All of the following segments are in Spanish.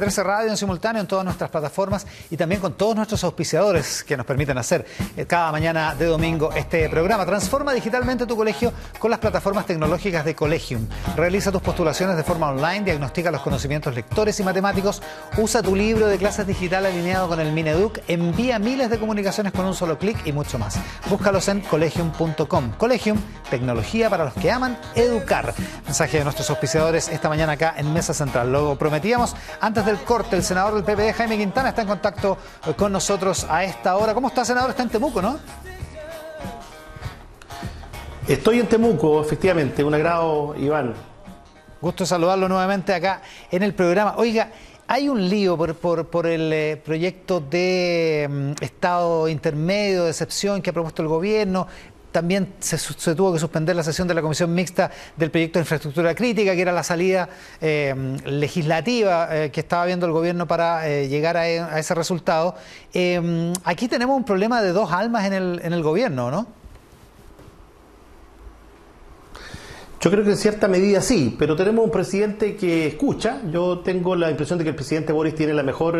13 Radio en simultáneo en todas nuestras plataformas y también con todos nuestros auspiciadores que nos permiten hacer eh, cada mañana de domingo este programa. Transforma digitalmente tu colegio con las plataformas tecnológicas de Collegium. Realiza tus postulaciones de forma online, diagnostica los conocimientos lectores y matemáticos, usa tu libro de clases digital alineado con el Mineduc, envía miles de comunicaciones con un solo clic y mucho más. Búscalos en collegium.com. Collegium, tecnología para los que aman educar. Mensaje de nuestros auspiciadores esta mañana acá en Mesa Central. Lo prometíamos antes del corte, el senador del PPD, Jaime Quintana, está en contacto eh, con nosotros a esta hora. ¿Cómo está, senador? Está en Temuco, ¿no? Estoy en Temuco, efectivamente. Un agrado, Iván. Gusto saludarlo nuevamente acá en el programa. Oiga, hay un lío por, el eh, proyecto de mm, Estado intermedio de excepción que ha propuesto el gobierno también se, tuvo que suspender la sesión de la Comisión Mixta del proyecto de infraestructura crítica, que era la salida eh, legislativa eh, que estaba viendo el gobierno para eh, llegar a, ese resultado. aquí tenemos un problema de dos almas en el, en el gobierno, ¿no? Yo creo que en cierta medida sí, pero tenemos un presidente que escucha. Yo tengo la impresión de que el presidente Boris tiene la mejor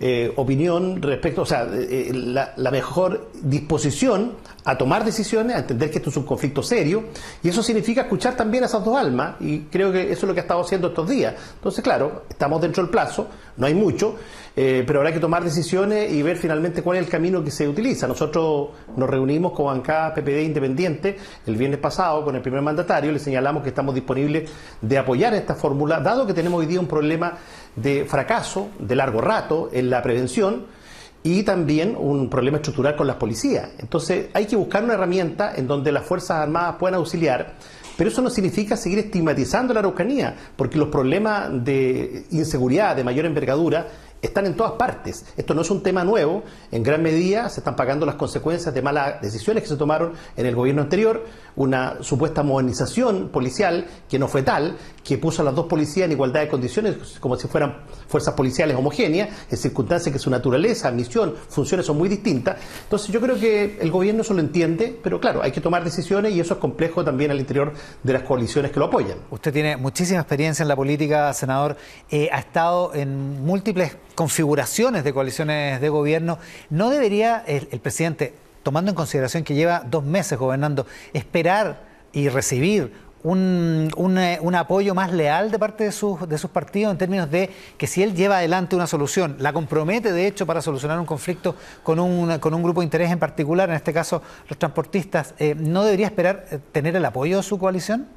eh, opinión respecto, o sea, la, la, mejor disposición a tomar decisiones, a entender que esto es un conflicto serio, y eso significa escuchar también a esas dos almas, y creo que eso es lo que ha estado haciendo estos días. Entonces, claro, estamos dentro del plazo, no hay mucho, eh, pero habrá que tomar decisiones y ver finalmente cuál es el camino que se utiliza. Nosotros nos reunimos con bancada PPD Independiente el viernes pasado con el primer mandatario, le señalamos que estamos disponibles de apoyar esta fórmula, dado que tenemos hoy día un problema de fracaso de largo rato en la prevención, y también un problema estructural con las policías. Entonces hay que buscar una herramienta en donde las Fuerzas Armadas puedan auxiliar, pero eso no significa seguir estigmatizando la Araucanía, porque los problemas de inseguridad de mayor envergadura están en todas partes. Esto no es un tema nuevo, en gran medida se están pagando las consecuencias de malas decisiones que se tomaron en el gobierno anterior, una supuesta modernización policial que no fue tal, que puso a las dos policías en igualdad de condiciones como si fueran fuerzas policiales homogéneas, en circunstancias que su naturaleza, misión, funciones son muy distintas. Entonces yo creo que el gobierno eso lo entiende, pero claro, hay que tomar decisiones y eso es complejo también al interior de las coaliciones que lo apoyan. Usted tiene muchísima experiencia en la política, senador, eh, ha estado en múltiples configuraciones de coaliciones de gobierno, ¿no debería el, presidente, tomando en consideración que lleva dos meses gobernando, esperar y recibir un, un, apoyo más leal de parte de sus, de sus partidos en términos de que si él lleva adelante una solución, la compromete de hecho para solucionar un conflicto con un, con un grupo de interés en particular, en este caso los transportistas, eh, ¿no debería esperar eh, tener el apoyo de su coalición?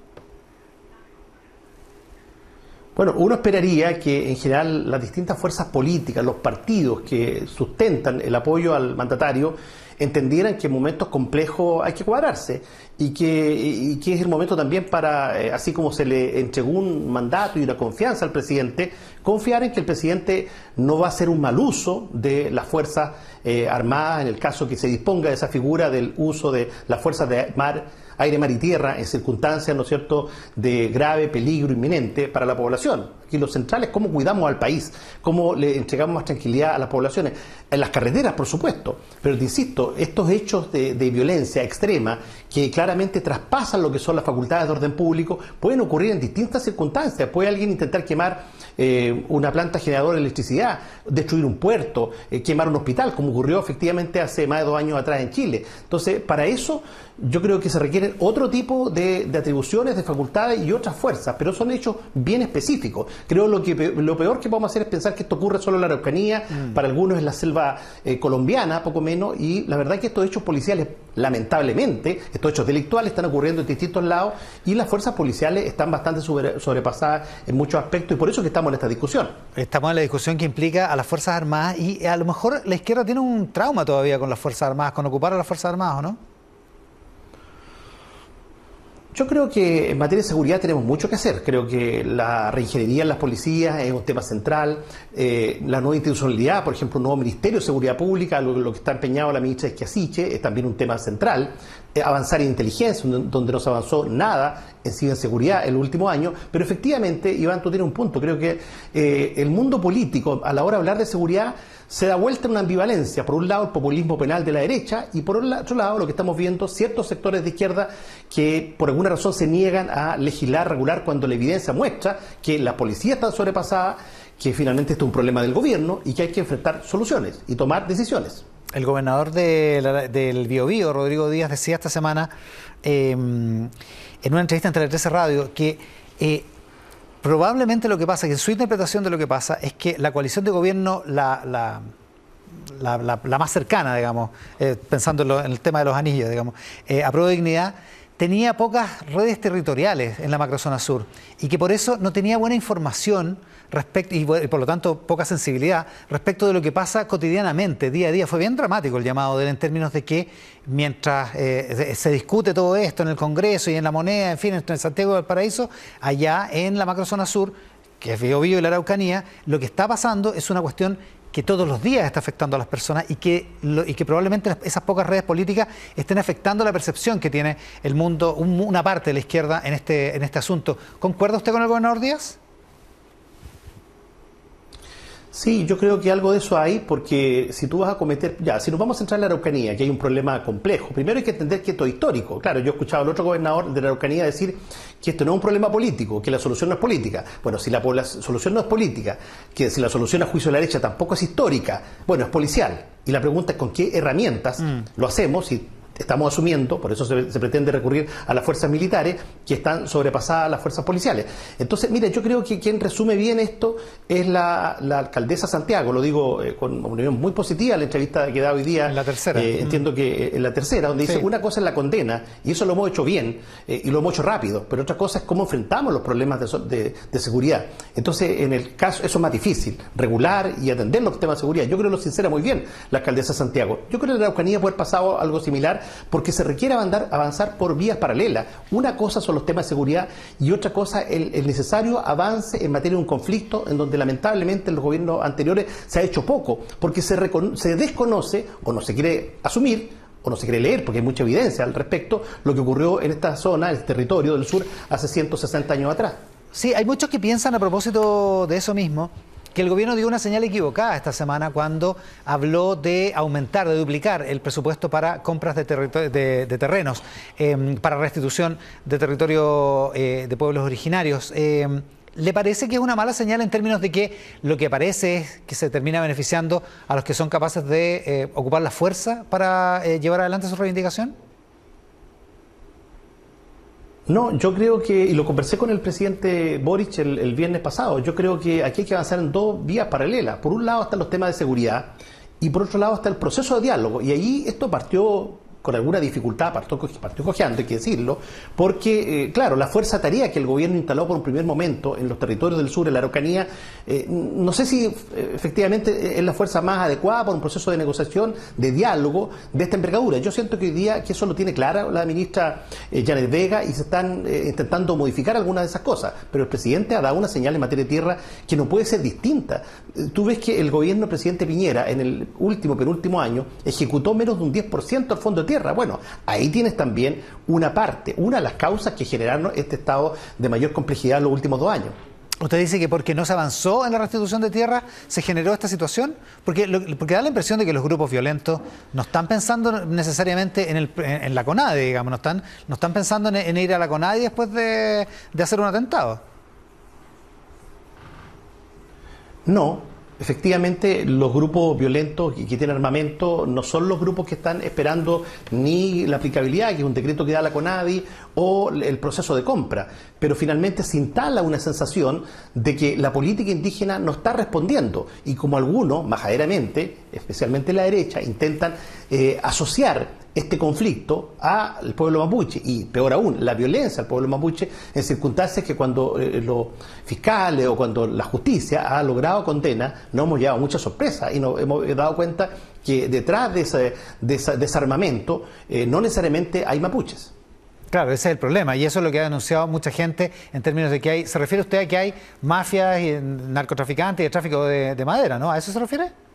Bueno, uno esperaría que en general las distintas fuerzas políticas, los partidos que sustentan el apoyo al mandatario, entendieran que en momentos complejos hay que cuadrarse y que, que es el momento también para, eh, así como se le entregó un mandato y una confianza al presidente, confiar en que el presidente no va a hacer un mal uso de las fuerzas eh, armadas en el caso que se disponga de esa figura del uso de las fuerzas de mar aire, mar y tierra en circunstancias, ¿no es cierto?, de grave peligro inminente para la población. Aquí lo central es cómo cuidamos al país, cómo le entregamos más tranquilidad a las poblaciones. En las carreteras, por supuesto, pero te insisto, estos hechos de, violencia extrema que claramente traspasan lo que son las facultades de orden público pueden ocurrir en distintas circunstancias. Puede alguien intentar quemar eh, una planta generadora de electricidad, destruir un puerto, eh, quemar un hospital, como ocurrió efectivamente hace más de dos años atrás en Chile. Entonces, para eso yo creo que se requieren otro tipo de, atribuciones, de facultades y otras fuerzas, pero son hechos bien específicos. Creo lo que lo peor que podemos hacer es pensar que esto ocurre solo en la Araucanía, mm. para algunos en la selva eh, colombiana, poco menos, y la verdad es que estos hechos policiales, lamentablemente, estos hechos delictuales están ocurriendo en distintos lados y las fuerzas policiales están bastante sobrepasadas en muchos aspectos y por eso que estamos en esta discusión. Estamos en la discusión que implica a las Fuerzas Armadas y a lo mejor la izquierda tiene un trauma todavía con las Fuerzas Armadas, con ocupar a las Fuerzas Armadas, ¿o no? Yo creo que en materia de seguridad tenemos mucho que hacer. Creo que la reingeniería en las policías es un tema central. Eh, la nueva institucionalidad, por ejemplo, un nuevo Ministerio de Seguridad Pública, lo, que está empeñado la ministra Esquiasiche, es también un tema central. Eh, avanzar en inteligencia, donde no se avanzó nada en ciberseguridad el último año. Pero efectivamente, Iván, tú tienes un punto. Creo que eh, el mundo político, a la hora de hablar de seguridad, se da vuelta en una ambivalencia. Por un lado, el populismo penal de la derecha y por otro lado, lo que estamos viendo, ciertos sectores de izquierda que por alguna razón se niegan a legislar, regular cuando la evidencia muestra que la policía está sobrepasada, que finalmente esto es un problema del gobierno y que hay que enfrentar soluciones y tomar decisiones. El gobernador del Biobío, Rodrigo Díaz, decía esta semana em, en una entrevista en Tele 13 Radio que eh, probablemente lo que pasa, que su interpretación de lo que pasa es que la coalición de gobierno, la, la, más cercana, digamos, eh, pensando en, el tema de los anillos, digamos, eh, a prueba de dignidad, tenía pocas redes territoriales en la macrozona sur y que por eso no tenía buena información respecto y por lo tanto poca sensibilidad respecto de lo que pasa cotidianamente, día a día. Fue bien dramático el llamado de él en términos de que mientras eh, se discute todo esto en el Congreso y en la moneda, en fin, en Santiago del Paraíso, allá en la macrozona sur, que es Biobío y la Araucanía, lo que está pasando es una cuestión que todos los días está afectando a las personas y que, y que probablemente esas pocas redes políticas estén afectando la percepción que tiene el mundo, una parte de la izquierda en este, en este asunto. ¿Concuerda usted con el gobernador Díaz? Sí, yo creo que algo de eso hay, porque si tú vas a cometer, ya, si nos vamos a centrar en la Araucanía, que hay un problema complejo, primero hay que entender que esto es histórico. Claro, yo he escuchado al otro gobernador de la Araucanía decir que esto no es un problema político, que la solución no es política. Bueno, si la, solución no es política, que si la solución a juicio de la derecha tampoco es histórica, bueno, es policial. Y la pregunta es con qué herramientas mm. lo hacemos y estamos asumiendo, por eso se, pretende recurrir a las fuerzas militares, que están sobrepasadas las fuerzas policiales. Entonces, mire, yo creo que quien resume bien esto es la, alcaldesa Santiago, lo digo eh, con una opinión muy positiva, la entrevista que da hoy día. En la tercera. Eh, entiendo que eh, en la tercera, donde dice, una cosa es la condena, y eso lo hemos hecho bien, y lo hemos hecho rápido, pero otra cosa es cómo enfrentamos los problemas de, de, seguridad. Entonces, en el caso, eso es más difícil, regular y atender los temas de seguridad. Yo creo que lo sincera muy bien la alcaldesa Santiago. Yo creo que en la Araucanía puede haber pasado algo similar porque se requiere avanzar, por vías paralelas. Una cosa son los temas de seguridad y otra cosa el, el necesario avance en materia de un conflicto en donde lamentablemente en los gobiernos anteriores se ha hecho poco, porque se, se desconoce o no se quiere asumir o no se quiere leer, porque hay mucha evidencia al respecto, lo que ocurrió en esta zona, en este territorio del sur, hace 160 años atrás. Sí, hay muchos que piensan a propósito de eso mismo, que el gobierno dio una señal equivocada esta semana cuando habló de aumentar, de duplicar el presupuesto para compras de, de, terrenos, em, para restitución de territorio eh, de pueblos originarios. Em, ¿Le parece que es una mala señal en términos de que lo que parece es que se termina beneficiando a los que son capaces de eh, ocupar la fuerza para eh, llevar adelante su reivindicación? No, yo creo que, y lo conversé con el presidente Boric el, viernes pasado, yo creo que aquí hay que avanzar en dos vías paralelas. Por un lado están los temas de seguridad y por otro lado está el proceso de diálogo. Y ahí esto partió con alguna dificultad, partió, partió cojeando, hay que decirlo, porque, eh, claro, la fuerza tarea que el gobierno instaló por un primer momento en los territorios del sur, en la Araucanía, eh, no sé si eh, efectivamente es la fuerza más adecuada para un proceso de negociación, de diálogo de esta envergadura. Yo siento que hoy día que eso lo tiene clara la ministra Janet Vega y se están intentando modificar algunas de esas cosas, pero el presidente ha dado una señal en materia de tierra que no puede ser distinta. Tú ves que el gobierno del presidente Piñera en el último, penúltimo año, ejecutó menos de un 10% del fondo de tierra. Bueno, ahí tienes también una parte, una de las causas que generaron este estado de mayor complejidad en los últimos dos años. Usted dice que porque no se avanzó en la restitución de tierra se generó esta situación, porque, porque da la impresión de que los grupos violentos no están pensando necesariamente en, la CONADE, digamos, no están, no están pensando en, ir a la CONADE después de, de hacer un atentado. No, efectivamente los grupos violentos que, tienen armamento no son los grupos que están esperando ni la aplicabilidad, que es un decreto que da la CONADI, o el proceso de compra, pero finalmente se instala una sensación de que la política indígena no está respondiendo. Y como algunos, majaderamente, especialmente la derecha, intentan eh, asociar este conflicto al pueblo mapuche y peor aún, la violencia al pueblo mapuche en circunstancias que cuando eh, los fiscales o cuando la justicia ha logrado condena, no hemos llevado mucha sorpresa y nos hemos dado cuenta que detrás de ese, desarmamento eh, no necesariamente hay mapuches. Claro, ese es el problema y eso es lo que ha denunciado mucha gente en términos de que hay, ¿se refiere usted a que hay mafias y narcotraficantes y tráfico de, de madera, ¿no? ¿A eso se refiere?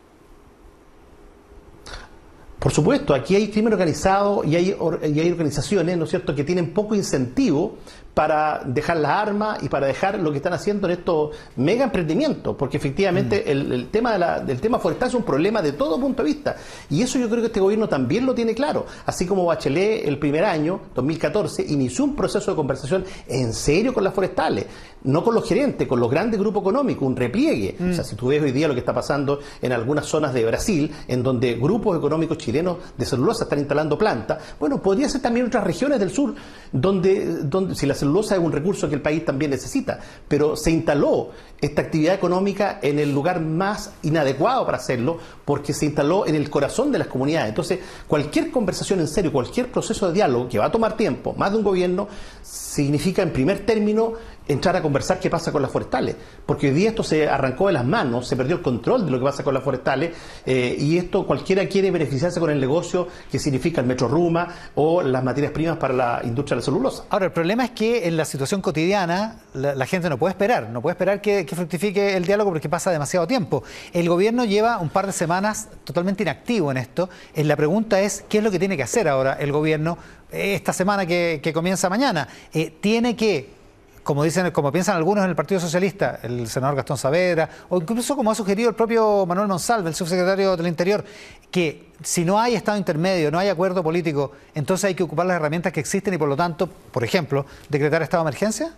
Por supuesto, aquí hay crimen organizado y hay, y hay organizaciones, ¿no es cierto?, que tienen poco incentivo para dejar las armas y para dejar lo que están haciendo en estos mega emprendimientos, porque efectivamente mm. el, tema del tema forestal es un problema de todo punto de vista. Y eso yo creo que este gobierno también lo tiene claro. Así como Bachelet el primer año, 2014, inició un proceso de conversación en serio con las forestales, no con los gerentes, con los grandes grupos económicos, un repliegue. O sea, mm. si tú ves hoy día lo que está pasando en algunas zonas de Brasil, en donde grupos económicos chilenos de celulosa están instalando plantas, bueno, podría ser también otras regiones del sur, donde, donde si la celulosa es un recurso que el país también necesita, pero se instaló esta actividad económica en el lugar más inadecuado para hacerlo, porque se instaló en el corazón de las comunidades. Entonces, cualquier conversación en serio, cualquier proceso de diálogo que va a tomar tiempo, más de un gobierno, significa en primer término entrar a conversar qué pasa con las forestales, porque hoy día esto se arrancó de las manos, se perdió el control de lo que pasa con las forestales eh, y esto cualquiera quiere beneficiarse con el negocio que significa el Metro Ruma o las materias primas para la industria de la celulosa. Ahora, el problema es que en la situación cotidiana la, gente no puede esperar, no puede esperar que, que, fructifique el diálogo porque pasa demasiado tiempo. El gobierno lleva un par de semanas totalmente inactivo en esto. La pregunta es, ¿qué es lo que tiene que hacer ahora el gobierno esta semana que, comienza mañana? Eh, tiene que como dicen, como piensan algunos en el Partido Socialista, el senador Gastón Saavedra, o incluso como ha sugerido el propio Manuel Monsalve, el subsecretario del Interior, que si no hay Estado intermedio, no hay acuerdo político, entonces hay que ocupar las herramientas que existen y por lo tanto, por ejemplo, decretar estado de emergencia?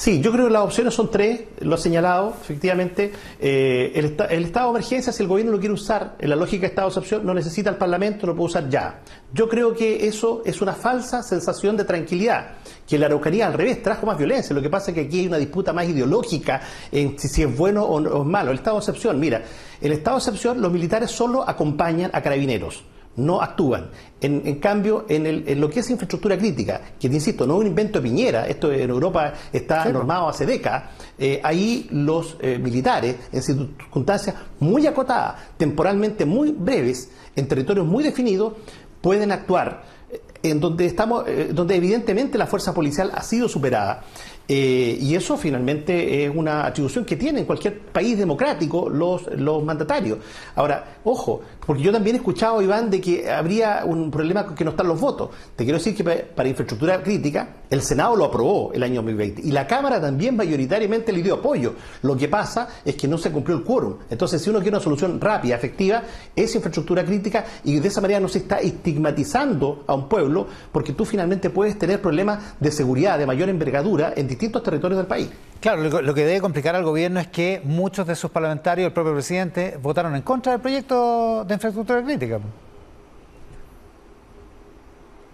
Sí, yo creo que las opciones son tres, lo ha señalado, efectivamente. Eh, el, estado de emergencia, si el gobierno lo quiere usar en la lógica de estado de excepción, no necesita el Parlamento, lo puede usar ya. Yo creo que eso es una falsa sensación de tranquilidad, que la Araucanía al revés trajo más violencia. Lo que pasa es que aquí hay una disputa más ideológica en si, es bueno o, o es malo. El estado de excepción, mira, el estado de excepción, los militares solo acompañan a carabineros no actúan. En, cambio, en, lo que es infraestructura crítica, que te insisto, no es un invento de Piñera, esto en Europa está normado hace décadas, eh, ahí los eh, militares, en circunstancias muy acotadas, temporalmente muy breves, en territorios muy definidos, pueden actuar. Eh, en donde estamos, donde evidentemente la fuerza policial ha sido superada eh, y eso finalmente es una atribución que tienen cualquier país democrático los, los mandatarios. Ahora, ojo, porque yo también he escuchado, Iván, de que habría un problema con que no están los votos. Te quiero decir que para infraestructura crítica, el Senado lo aprobó el año 2020 y la Cámara también mayoritariamente le dio apoyo. Lo que pasa es que no se cumplió el quórum. Entonces, si uno quiere una solución rápida, efectiva, es infraestructura crítica y de esa manera no se está estigmatizando a un pueblo porque tú finalmente puedes tener problemas de seguridad de mayor envergadura en distintos territorios del país. Claro, lo, que debe complicar al gobierno es que muchos de sus parlamentarios, el propio presidente, votaron en contra del proyecto de infraestructura crítica.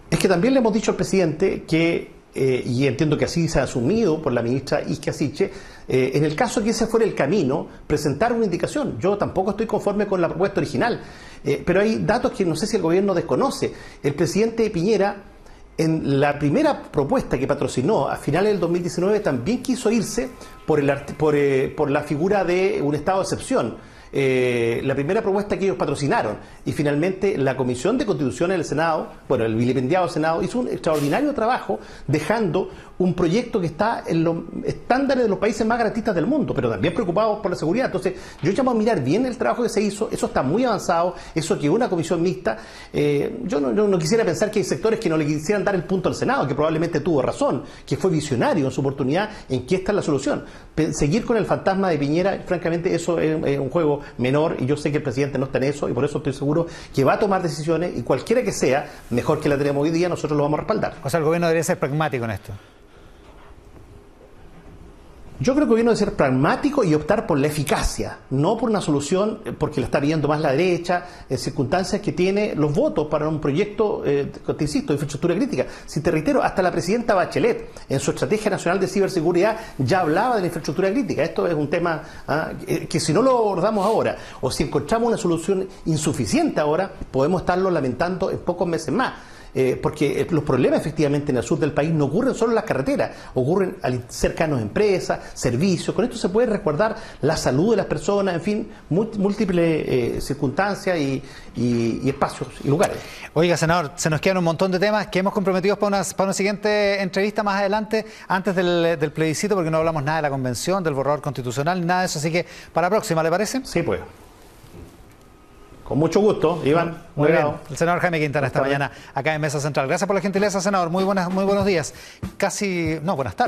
Es que también le hemos dicho al presidente que, eh, y entiendo que así se ha asumido por la ministra Isque Asiche, eh, en el caso que ese fuera el camino, presentar una indicación. Yo tampoco estoy conforme con la propuesta original, eh, pero hay datos que no sé si el gobierno desconoce. El presidente Piñera en la primera propuesta que patrocinó a finales del 2019 también quiso irse por, el, eh, por la figura de un estado de excepción eh, la primera propuesta que ellos patrocinaron. Y finalmente la Comisión de Constitución del Senado, bueno, el vilipendiado Senado, hizo un extraordinario trabajo dejando un proyecto que está en los estándares de los países más garantistas del mundo, pero también preocupados por la seguridad. Entonces, yo llamo a mirar bien el trabajo que se hizo, eso está muy avanzado, eso que una comisión mixta, eh, yo, no, no, quisiera pensar que hay sectores que no le quisieran dar el punto al Senado, que probablemente tuvo razón, que fue visionario en su oportunidad en que esta es la solución. Seguir con el fantasma de Piñera, francamente, eso es un juego menor y yo sé que el presidente no está en eso y por eso estoy seguro que va a tomar decisiones y cualquiera que sea, mejor que la tenemos hoy día, nosotros lo vamos a respaldar. O sea, el gobierno debería ser pragmático en esto. Yo creo que gobierno debe ser pragmático y optar por la eficacia, no por una solución eh, porque la está viendo más la derecha, en circunstancias que tiene los votos para un proyecto, eh, te insisto, de infraestructura crítica. Si te reitero, hasta la presidenta Bachelet, en su Estrategia Nacional de Ciberseguridad, ya hablaba de la infraestructura crítica. Esto es un tema ah, que si no lo abordamos ahora, o si encontramos una solución insuficiente ahora, podemos estarlo lamentando en pocos meses más. Eh, porque eh, los problemas efectivamente en el sur del país no ocurren solo en las carreteras, ocurren cercanos a empresas, servicios. Con esto se puede resguardar la salud de las personas, en fin, múltiples eh, circunstancias y, espacios y lugares. Oiga, senador, se nos quedan un montón de temas que hemos comprometido para una, para una siguiente entrevista más adelante, antes del, del plebiscito, porque no hablamos nada de la convención, del borrador constitucional, nada de eso. Así que para la próxima, ¿le parece? Sí, pues. Con mucho gusto, Iván. Muy bien. El senador Jaime Quintana esta mañana acá en Mesa Central. Gracias por la gentileza, senador. Muy buenas, muy buenos días. Casi, no, buenas tardes.